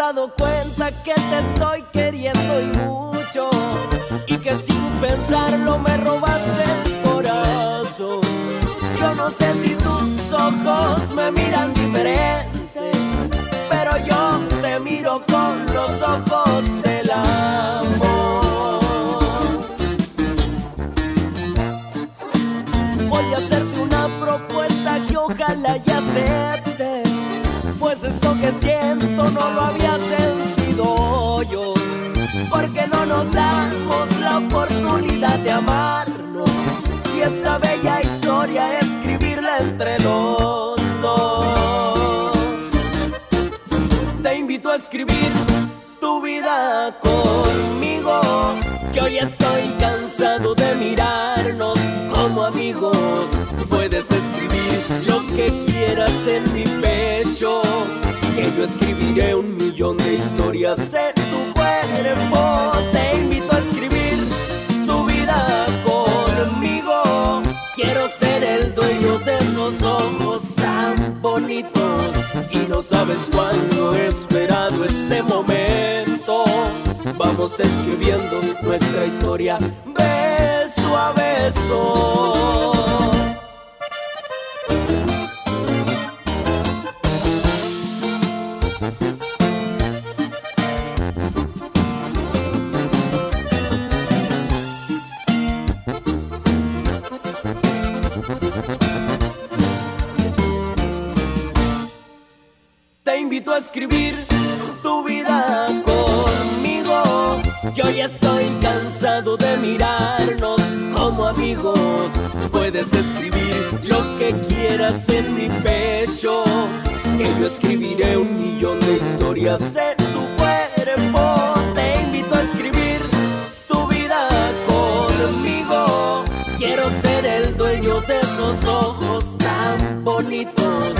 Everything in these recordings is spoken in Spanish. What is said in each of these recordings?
Dado cuenta que te estoy queriendo y mucho y que sin pensarlo me robaste el corazón. Yo no sé si tus ojos me miran diferente, pero yo te miro con los ojos del amor. Voy a hacerte una propuesta que ojalá ya aceptes pues esto que siento no lo había nos damos la oportunidad de amarnos y esta bella historia escribirla entre los dos. Te invito a escribir tu vida conmigo, que hoy estoy cansado de mirarnos como amigos. Puedes escribir lo que quieras en mi pecho, que yo escribiré un millón de historias en tu cuerpo. Y no sabes cuándo he esperado este momento. Vamos escribiendo nuestra historia beso a beso. escribir tu vida conmigo. Yo ya estoy cansado de mirarnos como amigos. Puedes escribir lo que quieras en mi pecho. Que yo escribiré un millón de historias en tu cuerpo. Te invito a escribir tu vida conmigo. Quiero ser el dueño de esos ojos tan bonitos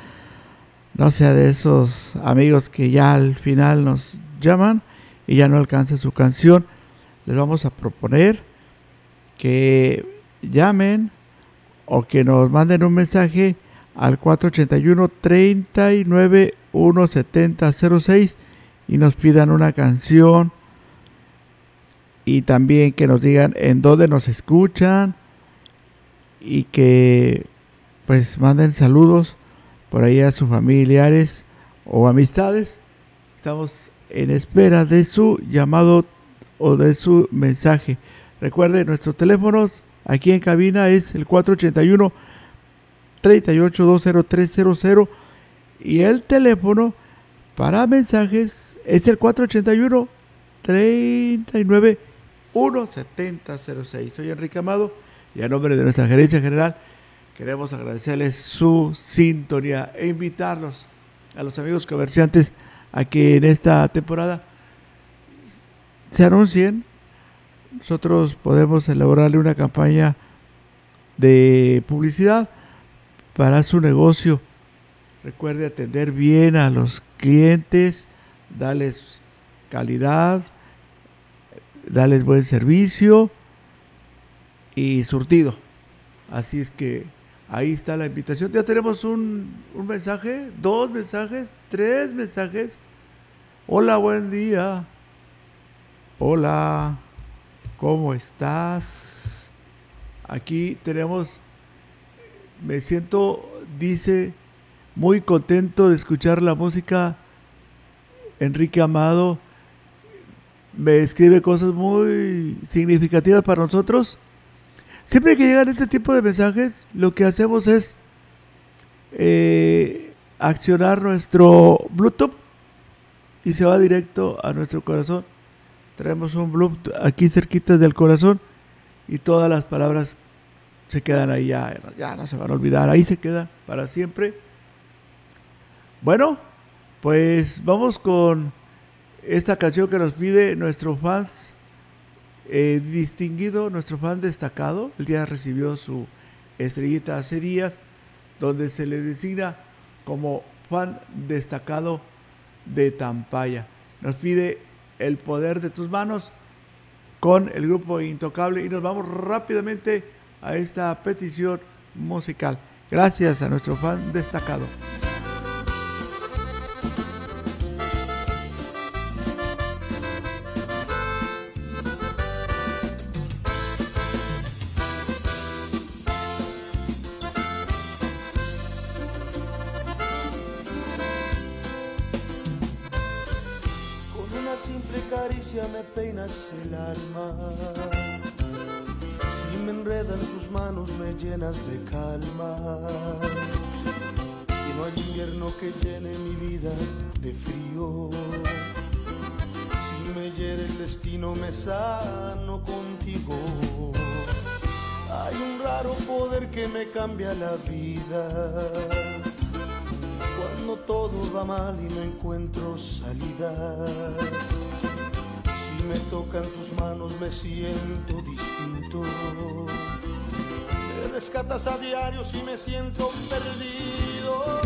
no sea de esos amigos que ya al final nos llaman y ya no alcanza su canción. Les vamos a proponer que llamen o que nos manden un mensaje al 481 39 17006 y nos pidan una canción y también que nos digan en dónde nos escuchan y que pues manden saludos por ahí a sus familiares o amistades. Estamos en espera de su llamado o de su mensaje. Recuerde, nuestros teléfonos aquí en cabina es el 481 3820 y el teléfono para mensajes es el 481 39 17006. Soy Enrique Amado y a nombre de nuestra gerencia general queremos agradecerles su sintonía e invitarlos a los amigos comerciantes a que en esta temporada se anuncien. Nosotros podemos elaborarle una campaña de publicidad para su negocio. Recuerde atender bien a los clientes, darles calidad, darles buen servicio y surtido. Así es que ahí está la invitación. Ya tenemos un, un mensaje, dos mensajes, tres mensajes. Hola, buen día. Hola, ¿cómo estás? Aquí tenemos, me siento, dice, muy contento de escuchar la música. Enrique Amado me escribe cosas muy significativas para nosotros. Siempre que llegan este tipo de mensajes, lo que hacemos es eh, accionar nuestro Bluetooth y se va directo a nuestro corazón. Traemos un Bluetooth aquí cerquita del corazón y todas las palabras se quedan ahí, ya, ya no se van a olvidar, ahí se quedan para siempre. Bueno, pues vamos con esta canción que nos pide nuestro fans eh, distinguido, nuestro fan destacado. El día recibió su estrellita hace días, donde se le designa como fan destacado de Tampaya. Nos pide el poder de tus manos con el grupo Intocable y nos vamos rápidamente a esta petición musical. Gracias a nuestro fan destacado. El alma. Si me enredan tus manos me llenas de calma. Y no hay invierno que llene mi vida de frío. Si me hiere el destino me sano contigo. Hay un raro poder que me cambia la vida. Cuando todo va mal y no encuentro salida me tocan tus manos me siento distinto. Me rescatas a diario si me siento perdido.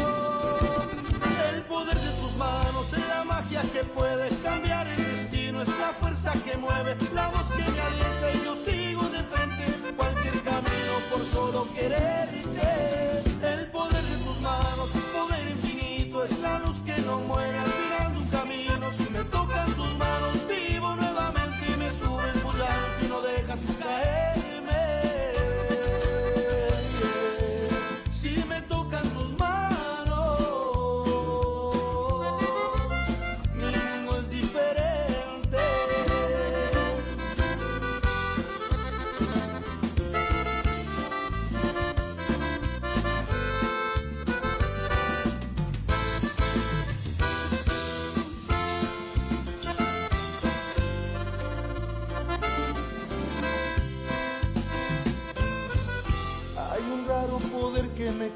El poder de tus manos es la magia que puede cambiar el destino, es la fuerza que mueve, la voz que me alienta y yo sigo de frente cualquier camino por solo quererte.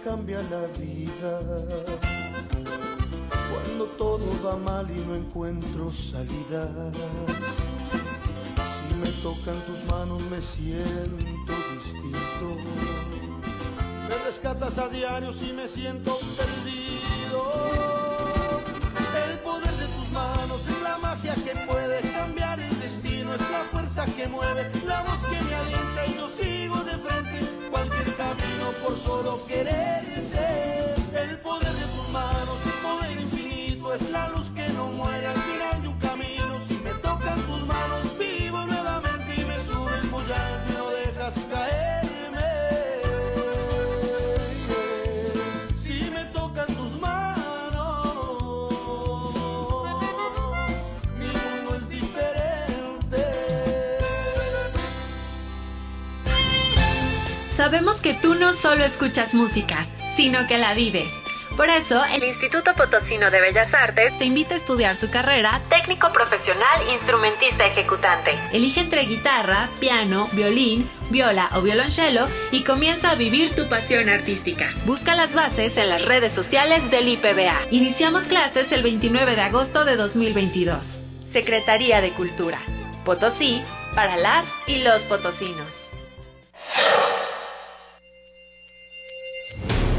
Cambia la vida. Cuando todo va mal y no encuentro salida. Si me tocan tus manos me siento distinto. Me rescatas a diario si me siento perdido. El poder de tus manos es la magia que puede cambiar el destino, es la fuerza que mueve, la voz que me alienta y yo sigo de frente cualquier camino por solo quererte. Que tú no solo escuchas música, sino que la vives. Por eso, el Instituto Potosino de Bellas Artes te invita a estudiar su carrera técnico profesional instrumentista ejecutante. Elige entre guitarra, piano, violín, viola o violonchelo y comienza a vivir tu pasión artística. Busca las bases en las redes sociales del IPBA. Iniciamos clases el 29 de agosto de 2022. Secretaría de Cultura. Potosí para las y los potosinos.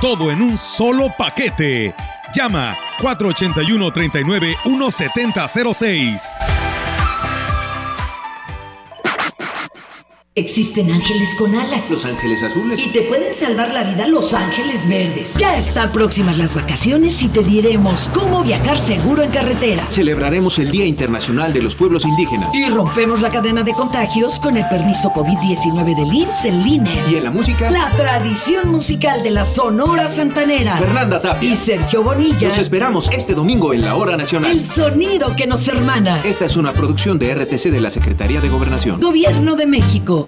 Todo en un solo paquete. Llama 481 39 1706. Existen ángeles con alas. Los ángeles azules. Y te pueden salvar la vida los ángeles verdes. Ya están próximas las vacaciones y te diremos cómo viajar seguro en carretera. Celebraremos el Día Internacional de los Pueblos Indígenas. Y rompemos la cadena de contagios con el permiso COVID-19 del IMSS en línea. Y en la música. La tradición musical de la Sonora Santanera. Fernanda Tapia. Y Sergio Bonilla. Los esperamos este domingo en la Hora Nacional. El sonido que nos hermana. Esta es una producción de RTC de la Secretaría de Gobernación. Gobierno de México.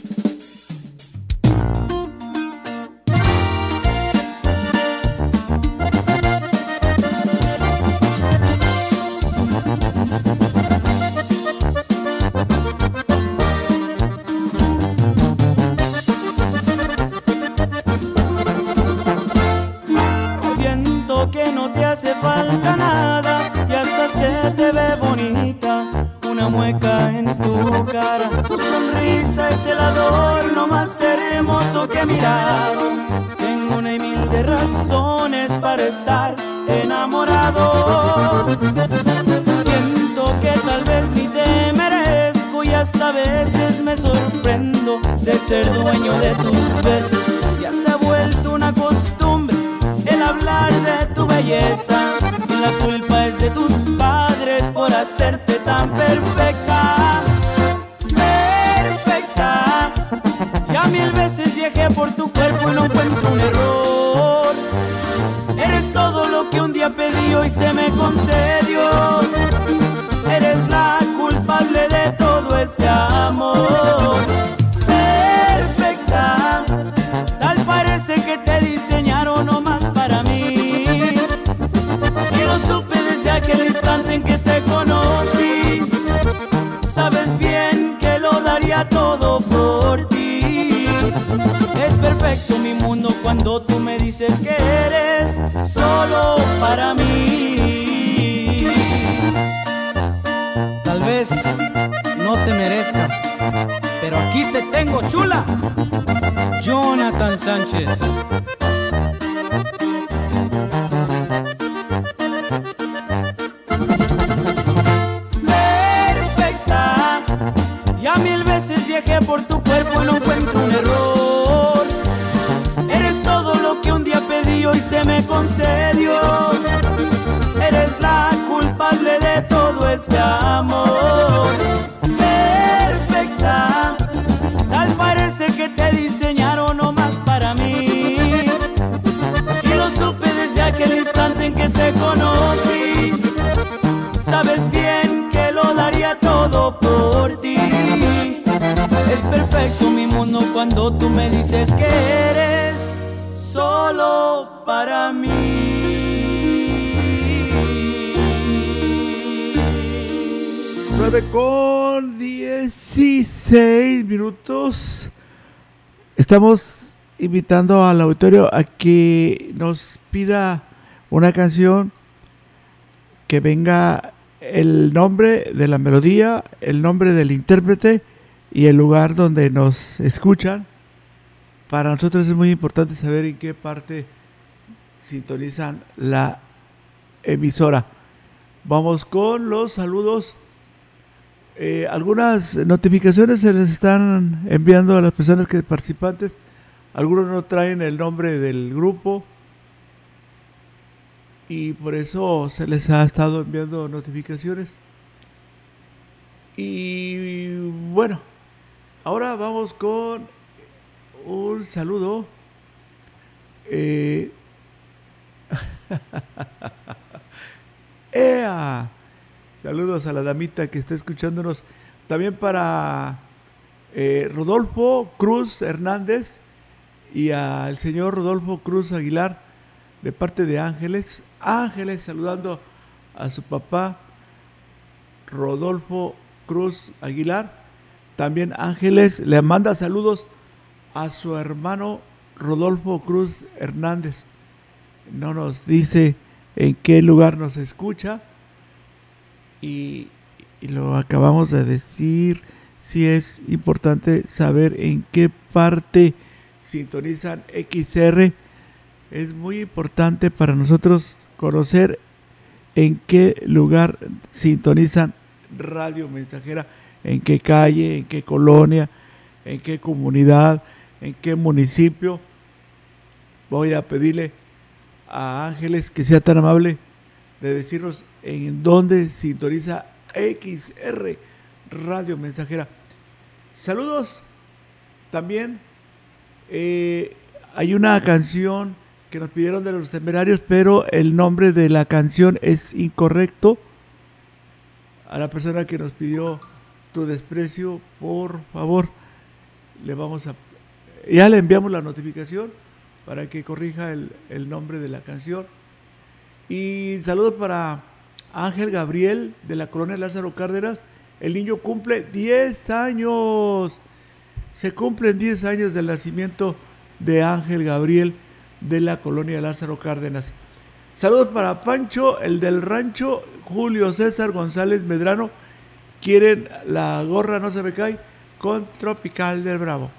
Todo por ti. Es perfecto mi mundo cuando tú me dices que eres solo para mí. Tal vez no te merezca, pero aquí te tengo chula. Jonathan Sánchez. Este amor. Perfecta, tal parece que te diseñaron nomás para mí. Y lo supe desde aquel instante en que te conocí. Sabes bien que lo daría todo por ti. Es perfecto mi mundo cuando tú me dices que eres solo 9 con 16 minutos. Estamos invitando al auditorio a que nos pida una canción que venga el nombre de la melodía, el nombre del intérprete y el lugar donde nos escuchan. Para nosotros es muy importante saber en qué parte sintonizan la emisora. Vamos con los saludos. Eh, algunas notificaciones se les están enviando a las personas que participantes. Algunos no traen el nombre del grupo y por eso se les ha estado enviando notificaciones. Y bueno, ahora vamos con un saludo. Eh, ¡Ea! Saludos a la damita que está escuchándonos. También para eh, Rodolfo Cruz Hernández y al señor Rodolfo Cruz Aguilar de parte de Ángeles. Ángeles saludando a su papá Rodolfo Cruz Aguilar. También Ángeles le manda saludos a su hermano Rodolfo Cruz Hernández. No nos dice en qué lugar nos escucha. Y, lo acabamos de decir. Si es importante saber en qué parte sintonizan XR. Es muy importante para nosotros conocer en qué lugar sintonizan Radio Mensajera, en qué calle, en qué colonia, en qué comunidad, en qué municipio. Voy a pedirle a Ángeles que sea tan amable de decirnos en dónde sintoniza XR Radio Mensajera. Saludos. También eh, hay una canción que nos pidieron de los temerarios, pero el nombre de la canción es incorrecto. A la persona que nos pidió tu desprecio, por favor, le vamos a... Ya le enviamos la notificación para que corrija el, el nombre de la canción. Y saludos para Ángel Gabriel de la colonia Lázaro Cárdenas. El niño cumple 10 años. Se cumplen 10 años del nacimiento de Ángel Gabriel de la colonia Lázaro Cárdenas. Saludos para Pancho, el del rancho, Julio César González Medrano. Quieren la gorra no se me cae con Tropical del Bravo.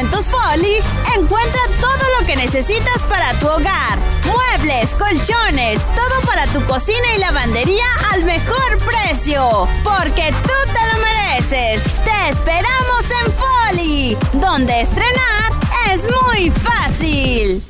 Descuentos Folly, encuentra todo lo que necesitas para tu hogar. Muebles, colchones, todo para tu cocina y lavandería al mejor precio. Porque tú te lo mereces. Te esperamos en Folly, donde estrenar es muy fácil.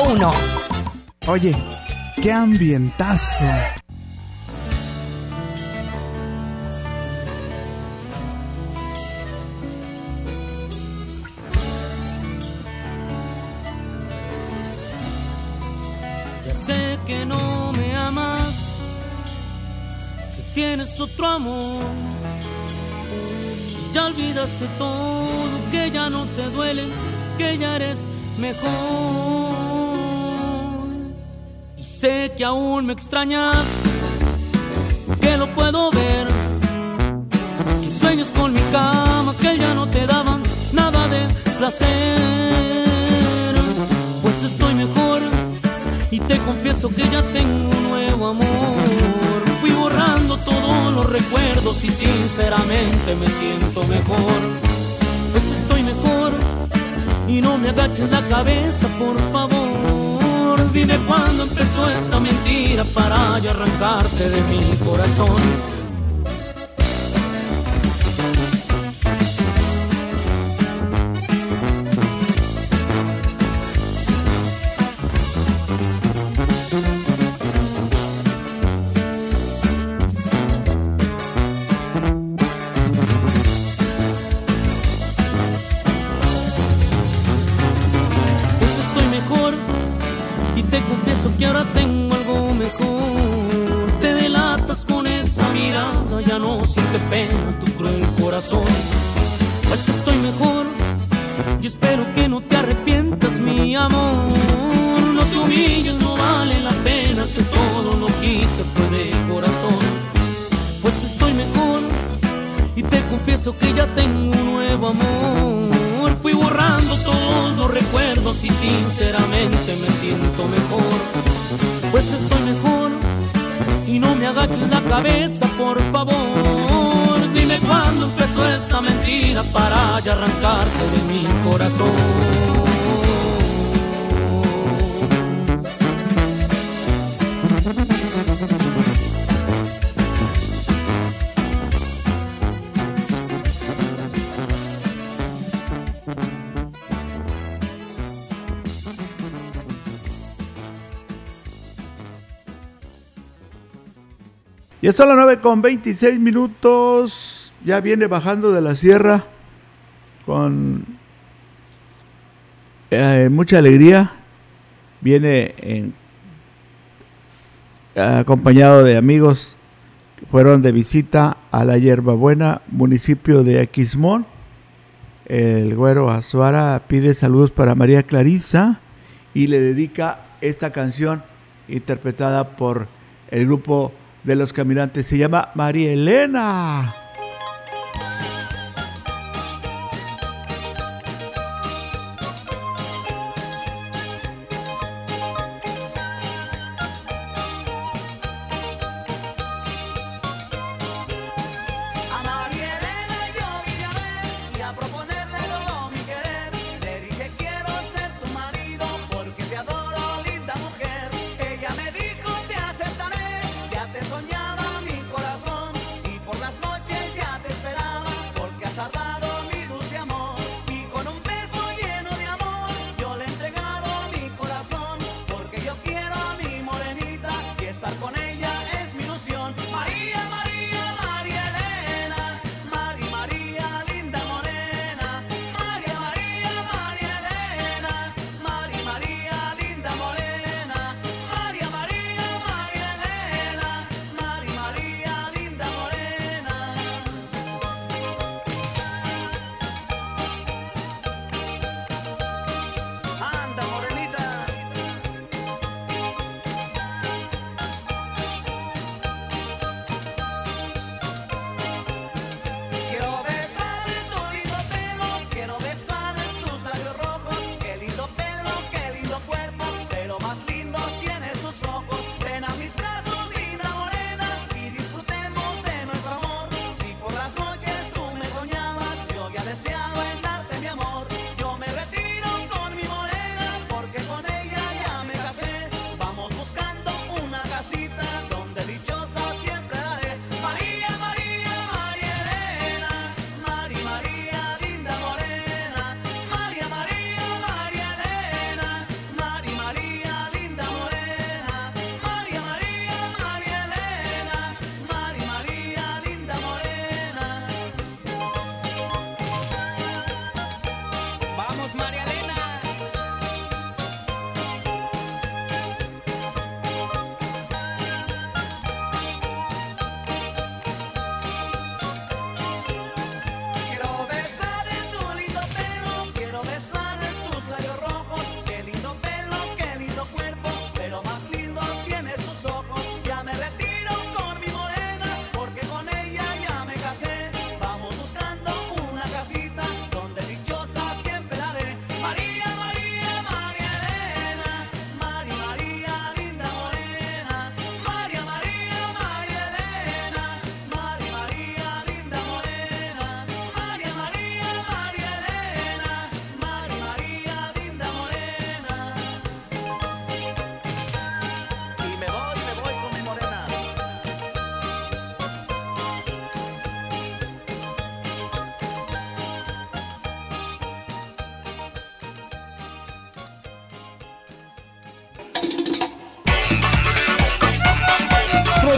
B001. Oye, qué ambientazo. Ya sé que no me amas, que tienes otro amor. Ya olvidaste todo, que ya no te duele, que ya eres mejor. Y sé que aún me extrañas, que lo puedo ver. Que sueños con mi cama, que ya no te daban nada de placer. Pues estoy mejor y te confieso que ya tengo un nuevo amor. Fui borrando todos los recuerdos y sinceramente me siento mejor. Pues estoy mejor y no me agaches la cabeza, por favor. Dime cuándo empezó esta mentira para yo arrancarte de mi corazón. Ya son las 9 con 26 minutos. Ya viene bajando de la sierra con eh, mucha alegría. Viene en- acompañado de amigos que fueron de visita a la Hierbabuena, municipio de Aquismón. El güero Azuara pide saludos para María Clarisa y le dedica esta canción interpretada por el grupo de los caminantes. Se llama María Elena.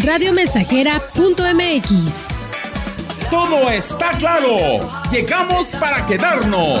Radiomensajera.mx. todo está claro. Llegamos para quedarnos.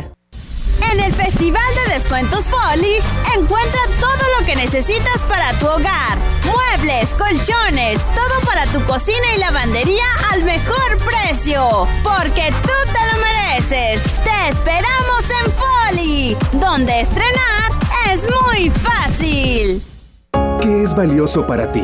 En el Festival de Descuentos Folly, encuentra todo lo que necesitas para tu hogar. Muebles, colchones, todo para tu cocina y lavandería al mejor precio. Porque tú te lo mereces. Te esperamos en Folly, donde estrenar es muy fácil. ¿Qué es valioso para ti?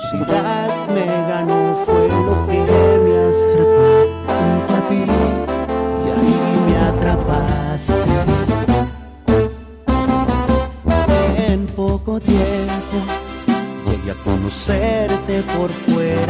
Curiosidad me ganó, fue lo que me acercó junto a ti y ahí me atrapaste. En poco tiempo llegué a conocerte por fuera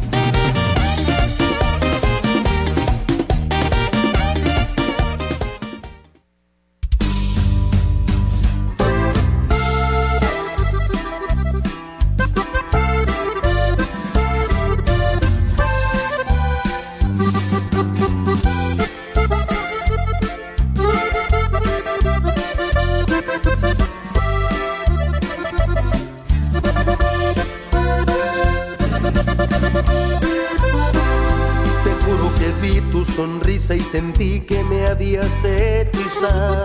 Que me habías hechizado.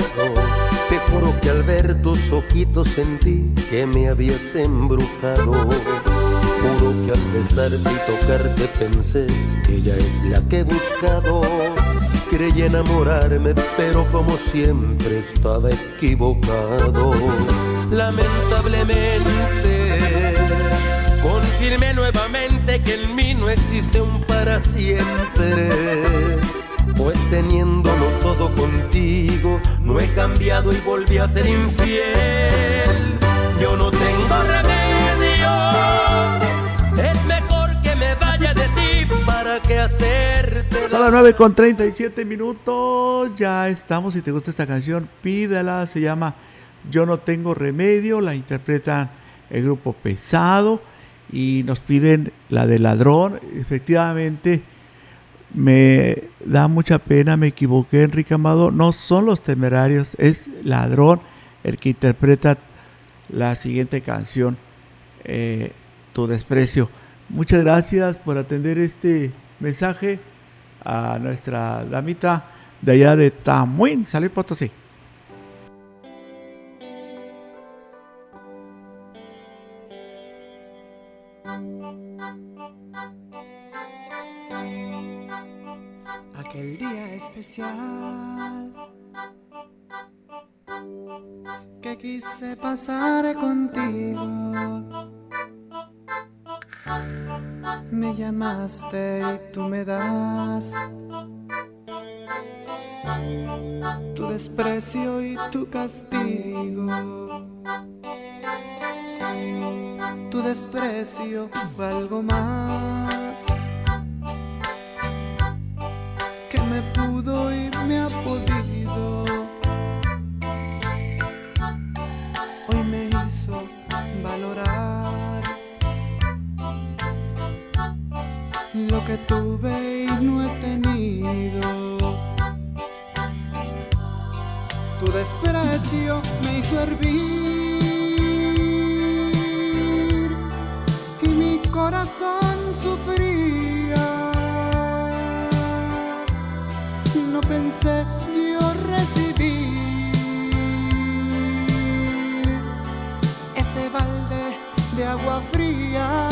Te juro que al ver tus ojitos sentí que me habías embrujado. Juro que al besarte y tocarte pensé que ella es la que he buscado. Creí enamorarme, pero como siempre estaba equivocado. Lamentablemente, confirmé nuevamente que en mí no existe un para siempre. Pues teniéndolo todo contigo, no he cambiado y volví a ser infiel. Yo no tengo remedio, es mejor que me vaya de ti para que hacerte. Son las 9 con 37 minutos. Ya estamos. Si te gusta esta canción, pídala. Se llama Yo no tengo remedio. La interpretan el grupo Pesado. Y nos piden la de ladrón. Efectivamente, me da mucha pena. Me equivoqué, Enrique Amado. No son los temerarios. Es ladrón el que interpreta la siguiente canción. eh, tu desprecio. Muchas gracias por atender este mensaje a nuestra damita de allá de Tamuín, San Luis Potosí. Día especial que quise pasar contigo. Me llamaste y tú me das tu desprecio y tu castigo. Tu desprecio fue algo más me ha podido. Hoy me hizo valorar lo que tuve y no he tenido. Tu desprecio me hizo hervir y mi corazón sufría. Yo recibir ese balde de agua fría.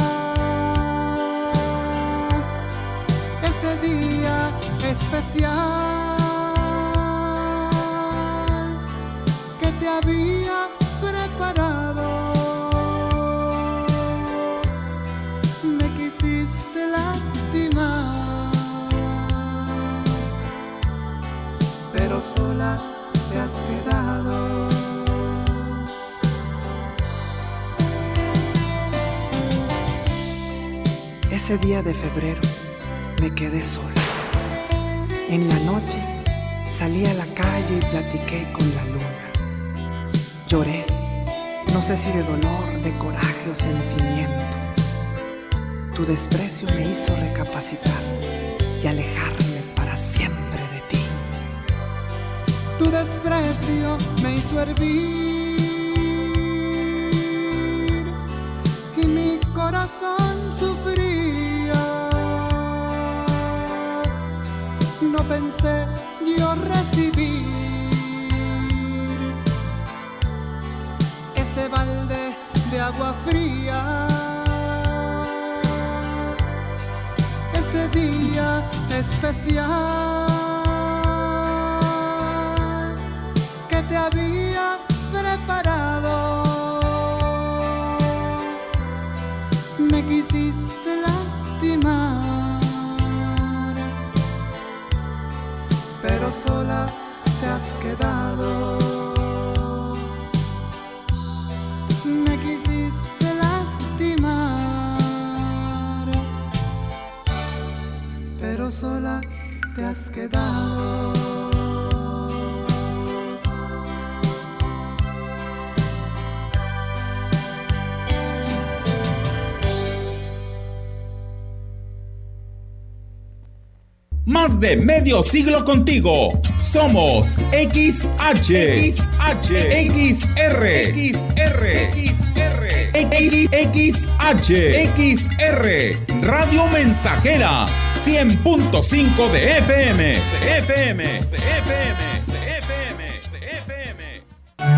Ese día especial que te había sola te has quedado. Ese día de febrero me quedé sola. En la noche salí a la calle y platiqué con la luna. Lloré, no sé si de dolor, de coraje o sentimiento. Tu desprecio me hizo recapacitar y alejarme Tu desprecio me hizo hervir y mi corazón sufría. No pensé yo recibir ese balde de agua fría. Ese día especial que te de medio siglo contigo. Somos XH, XH, XR, XR, XR, XH, XR, Radio Mensajera, 100.5 de FM, de FM, de FM.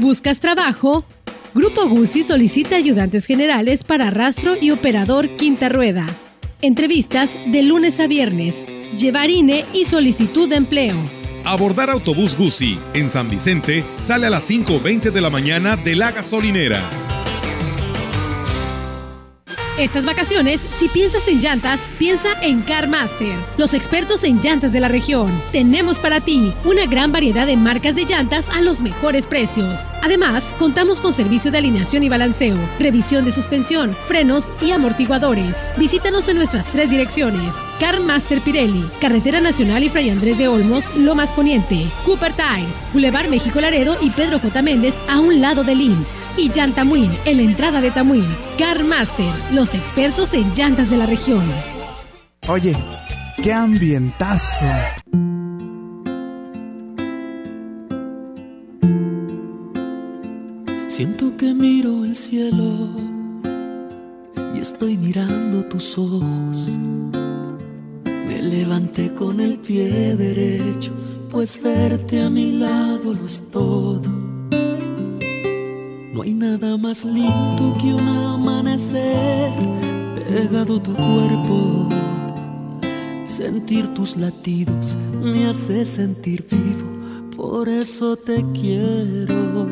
¿Buscas trabajo? Grupo Guzzi solicita ayudantes generales para rastro y operador quinta rueda. Entrevistas de lunes a viernes. Llevar INE y solicitud de empleo. Abordar autobús Guzzi en San Vicente sale a las 5.20 de la mañana de la gasolinera. Estas vacaciones, si piensas en llantas, piensa en CarMaster, los expertos en llantas de la región. Tenemos para ti una gran variedad de marcas de llantas a los mejores precios. Además, contamos con servicio de alineación y balanceo, revisión de suspensión, frenos y amortiguadores. Visítanos en nuestras tres direcciones. CarMaster Pirelli, Carretera Nacional y Fray Andrés de Olmos, Lomas Poniente. Cooper Tires, Boulevard México Laredo y Pedro J. Méndez a un lado de Lins. Y Llantamuin, en la entrada de Tamuín. CarMaster, los expertos en llantas de la región. Oye, qué ambientazo. Siento que miro el cielo y estoy mirando tus ojos. Me levanté con el pie derecho, pues verte a mi lado lo es todo. No hay nada más lindo que un amanecer pegado a tu cuerpo. Sentir tus latidos me hace sentir vivo, por eso te quiero.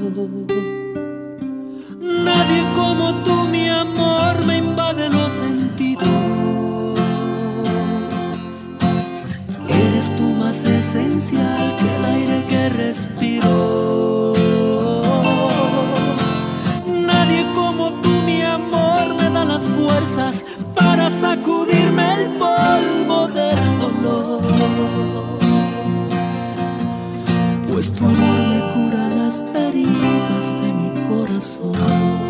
Nadie como tú, mi amor, me invade los sentidos. Eres tú más esencial que el aire que respiro. Para sacudirme el polvo del dolor. Pues tu amor me cura las heridas de mi corazón.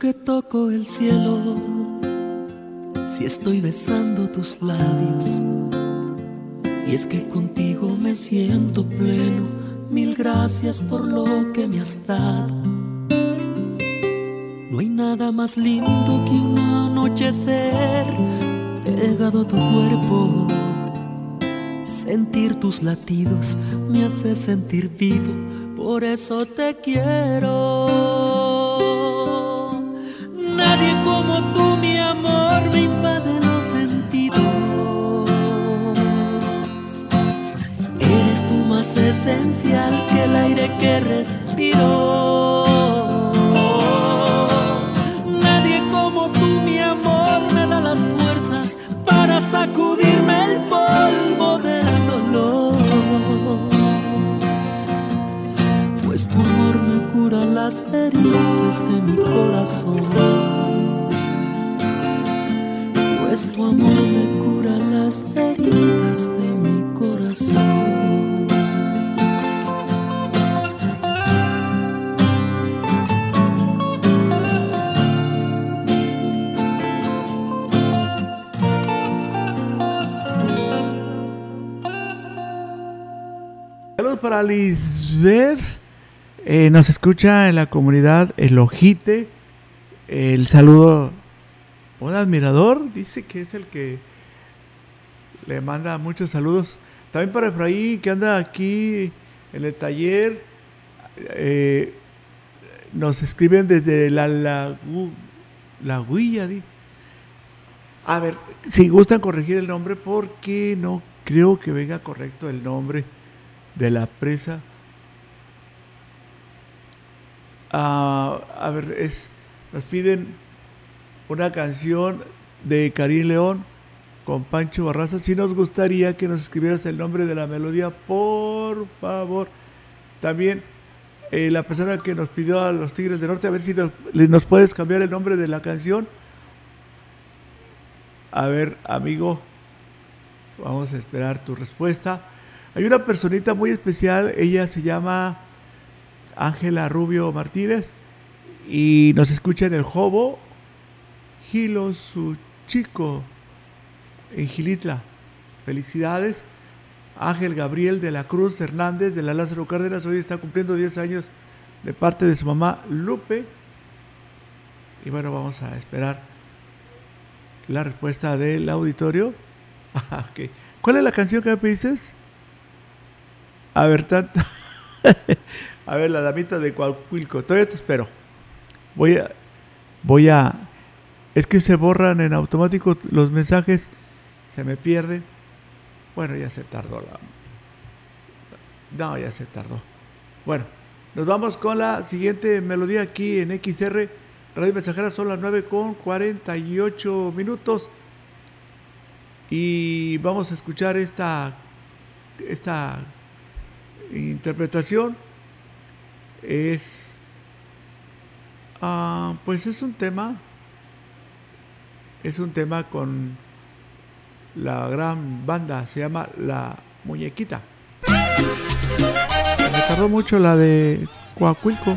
Que toco el cielo si estoy besando tus labios. Y es que contigo me siento pleno. Mil gracias por lo que me has dado. No hay nada más lindo que un anochecer pegado a tu cuerpo. Sentir tus latidos me hace sentir vivo, por eso te quiero. Nadie como tú, mi amor, me invade los sentidos. Eres tú más esencial que el aire que respiro. Nadie como tú, mi amor, me da las fuerzas para sacudirme el polvo del dolor. Pues tu amor me cura las heridas de mi corazón pues tu amor me cura las heridas de mi corazón. Saludos para Lisbeth. Eh, nos escucha en la comunidad El Ojite. El saludo un admirador. Dice que es el que le manda muchos saludos. También para Efraín, que anda aquí en el taller. Eh, nos escriben desde la di- A ver, si gustan corregir el nombre, porque no creo que venga correcto el nombre de la presa. Ah, a ver, es, nos piden una canción de Karim León con Pancho Barraza. Si nos gustaría que nos escribieras el nombre de la melodía, por favor. También eh, la persona que nos pidió a los Tigres del Norte, a ver si nos, nos puedes cambiar el nombre de la canción. A ver, amigo, vamos a esperar tu respuesta. Hay una personita muy especial, ella se llama Ángela Rubio Martínez y nos escucha en el Jobo, Gilo su chico, en Gilitla. Felicidades. Ángel Gabriel de la Cruz Hernández de la Lázaro Cárdenas hoy está cumpliendo 10 años de parte de su mamá Lupe. Y bueno, vamos a esperar la respuesta del auditorio. Ah, ok. ¿Cuál es la canción que me pediste? A ver, tanto. a ver, la damita de Coahuilco. Todavía te espero. Voy a. Voy a. Es que se borran en automático los mensajes. Se me pierden. Bueno, ya se tardó la. No, ya se tardó. Bueno, nos vamos con la siguiente melodía aquí en XR. Radio Mensajera son las 9 con 48 minutos. Y vamos a escuchar esta, esta interpretación. Es. ah, pues es un tema. Es un tema con la gran banda. Se llama La Muñequita. Me tardó mucho la de Coahuilco.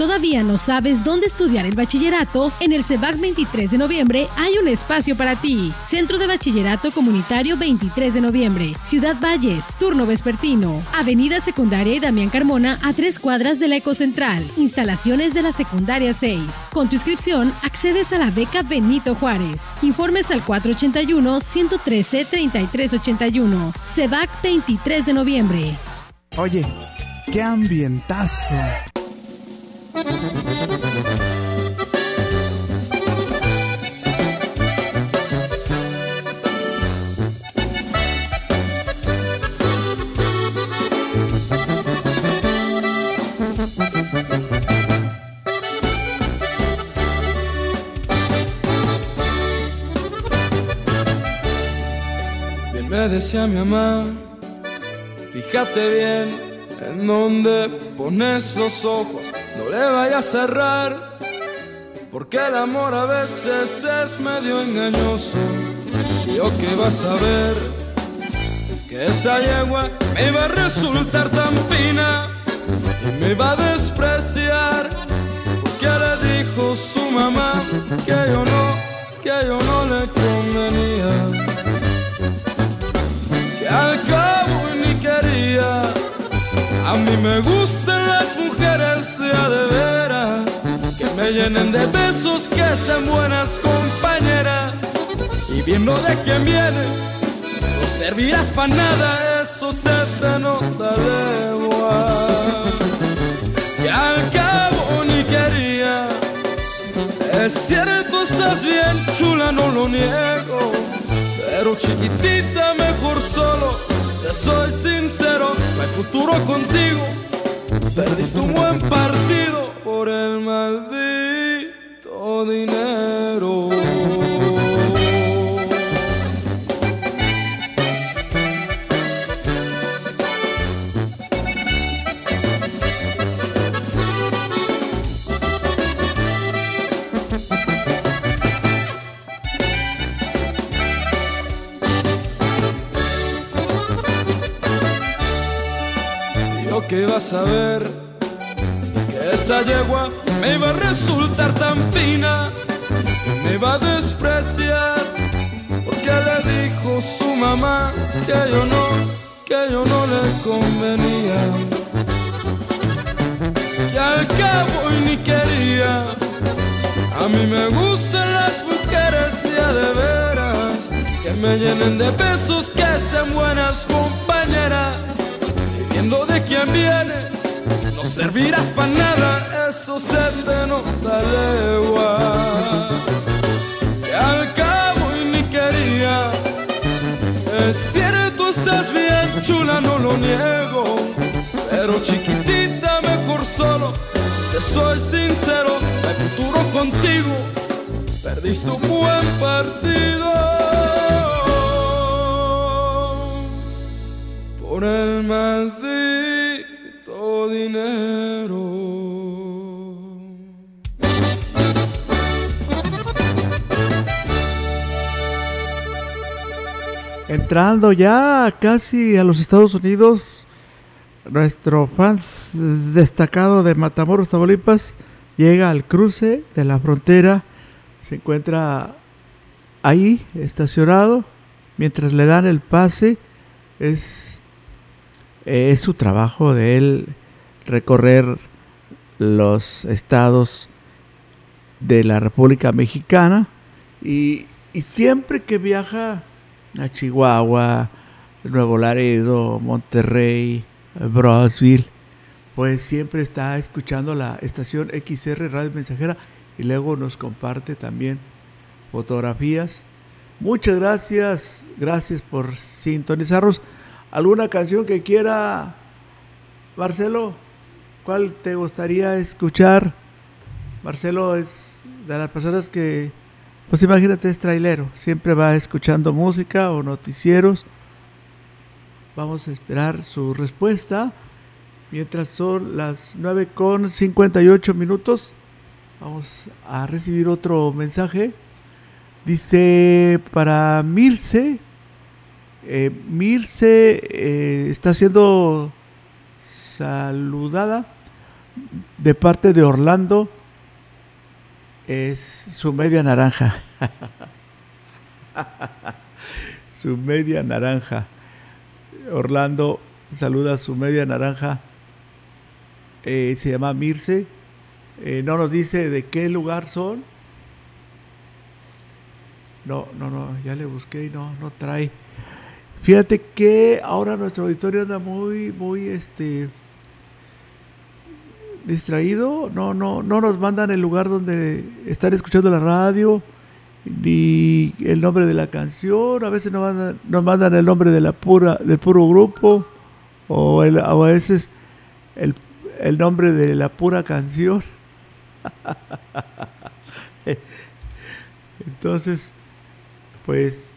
¿Todavía no sabes dónde estudiar el bachillerato? En el CEBAC 23 de noviembre hay un espacio para ti. Centro de Bachillerato Comunitario 23 de noviembre, Ciudad Valles, turno vespertino, Avenida Secundaria y Damián Carmona a tres cuadras de la Ecocentral. Instalaciones de la Secundaria 6. Con tu inscripción accedes a la beca Benito Juárez. Informes al 481-113-3381. CEBAC 23 de noviembre. Oye, qué ambientazo. Me decía mi mamá, fíjate bien en dónde pones los ojos, no le vayas a cerrar, porque el amor a veces es medio engañoso. Y yo que vas a ver que esa yegua me iba a resultar tan fina y me iba a despreciar, porque le dijo su mamá que yo no, que yo no le convenía que al cabo ni quería. A mí me gustan las mujeres ya de veras, que me llenen de besos, que sean buenas compañeras. Y viendo de quién viene, no servirás para nada, eso se te nota de guas. Que al cabo ni quería. Es cierto, estás bien chula, no lo niego. Pero chiquitita, mejor solo. Te soy sincero, no hay futuro contigo. Perdiste un buen partido por el maldito dinero. Que iba a saber que esa yegua me iba a resultar tan fina, me iba a despreciar, porque le dijo su mamá que yo no, que yo no le convenía, que al cabo y ni quería. A mí me gustan las mujeres ya de veras, que me llenen de besos, que sean buenas compañeras de quién vienes, no servirás para nada, eso se te nota leguas. Que al cabo y ni quería, es cierto, estás bien chula, no lo niego, pero chiquitita, mejor solo, te soy sincero, hay futuro contigo, perdiste un buen partido. Por el maldito dinero. Entrando ya casi a los Estados Unidos, nuestro fans destacado de Matamoros, Tamaulipas, llega al cruce de la frontera. Se encuentra ahí estacionado mientras le dan el pase. Es, es su trabajo de él recorrer los estados de la República Mexicana y, y siempre que viaja a Chihuahua, Nuevo Laredo, Monterrey, Brownsville, pues siempre está escuchando la estación XR Radio Mensajera y luego nos comparte también fotografías. Muchas gracias, gracias por sintonizarnos. ¿Alguna canción que quiera, Marcelo? ¿Cuál te gustaría escuchar? Marcelo es de las personas que, pues imagínate, es trailero, siempre va escuchando música o noticieros. Vamos a esperar su respuesta. Mientras son las 9 con 58 minutos, vamos a recibir otro mensaje. Dice para Mirce, eh, Mirce eh, está siendo saludada de parte de Orlando. Es su media naranja. su media naranja. Orlando saluda a su media naranja eh, se llama Mirce. Eh, no nos dice de qué lugar son. No, no, no, ya le busqué y no, no trae. Fíjate que ahora nuestro auditorio anda muy, muy, este, distraído. No, no, no nos mandan el lugar donde están escuchando la radio, ni el nombre de la canción. A veces nos mandan, nos mandan el nombre de la pura, del puro grupo, o, el, a veces el el nombre de la pura canción. Entonces, pues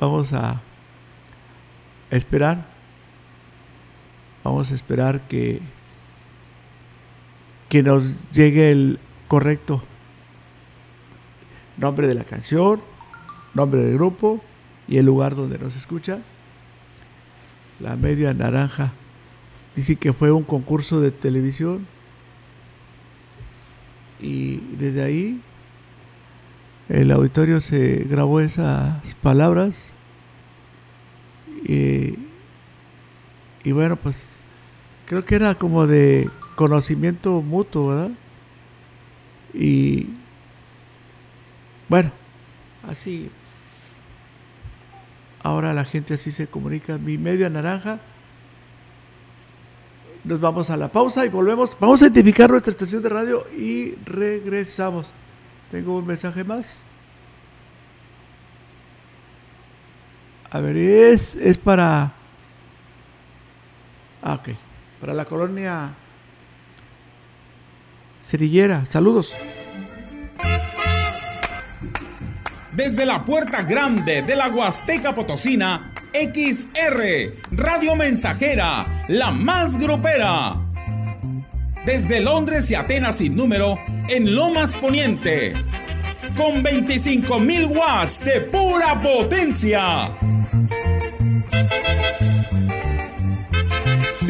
vamos a esperar. Vamos a esperar que, que nos llegue el correcto nombre de la canción, nombre del grupo y el lugar donde nos escucha. La media naranja. Dice que fue un concurso de televisión y desde ahí el auditorio se grabó esas palabras y, y bueno pues creo que era como de conocimiento mutuo, ¿verdad? Y bueno, así ahora la gente así se comunica. Mi media naranja nos vamos a la pausa y volvemos. Vamos a identificar nuestra estación de radio y regresamos. Tengo un mensaje más. A ver, es, es para... Ah, ok. Para la colonia Cerillera. Saludos. Desde la puerta grande de la Huasteca Potosina XR, Radio Mensajera, la más grupera. Desde Londres y Atenas sin número, en Lomas Poniente. Con 25.000 watts de pura potencia.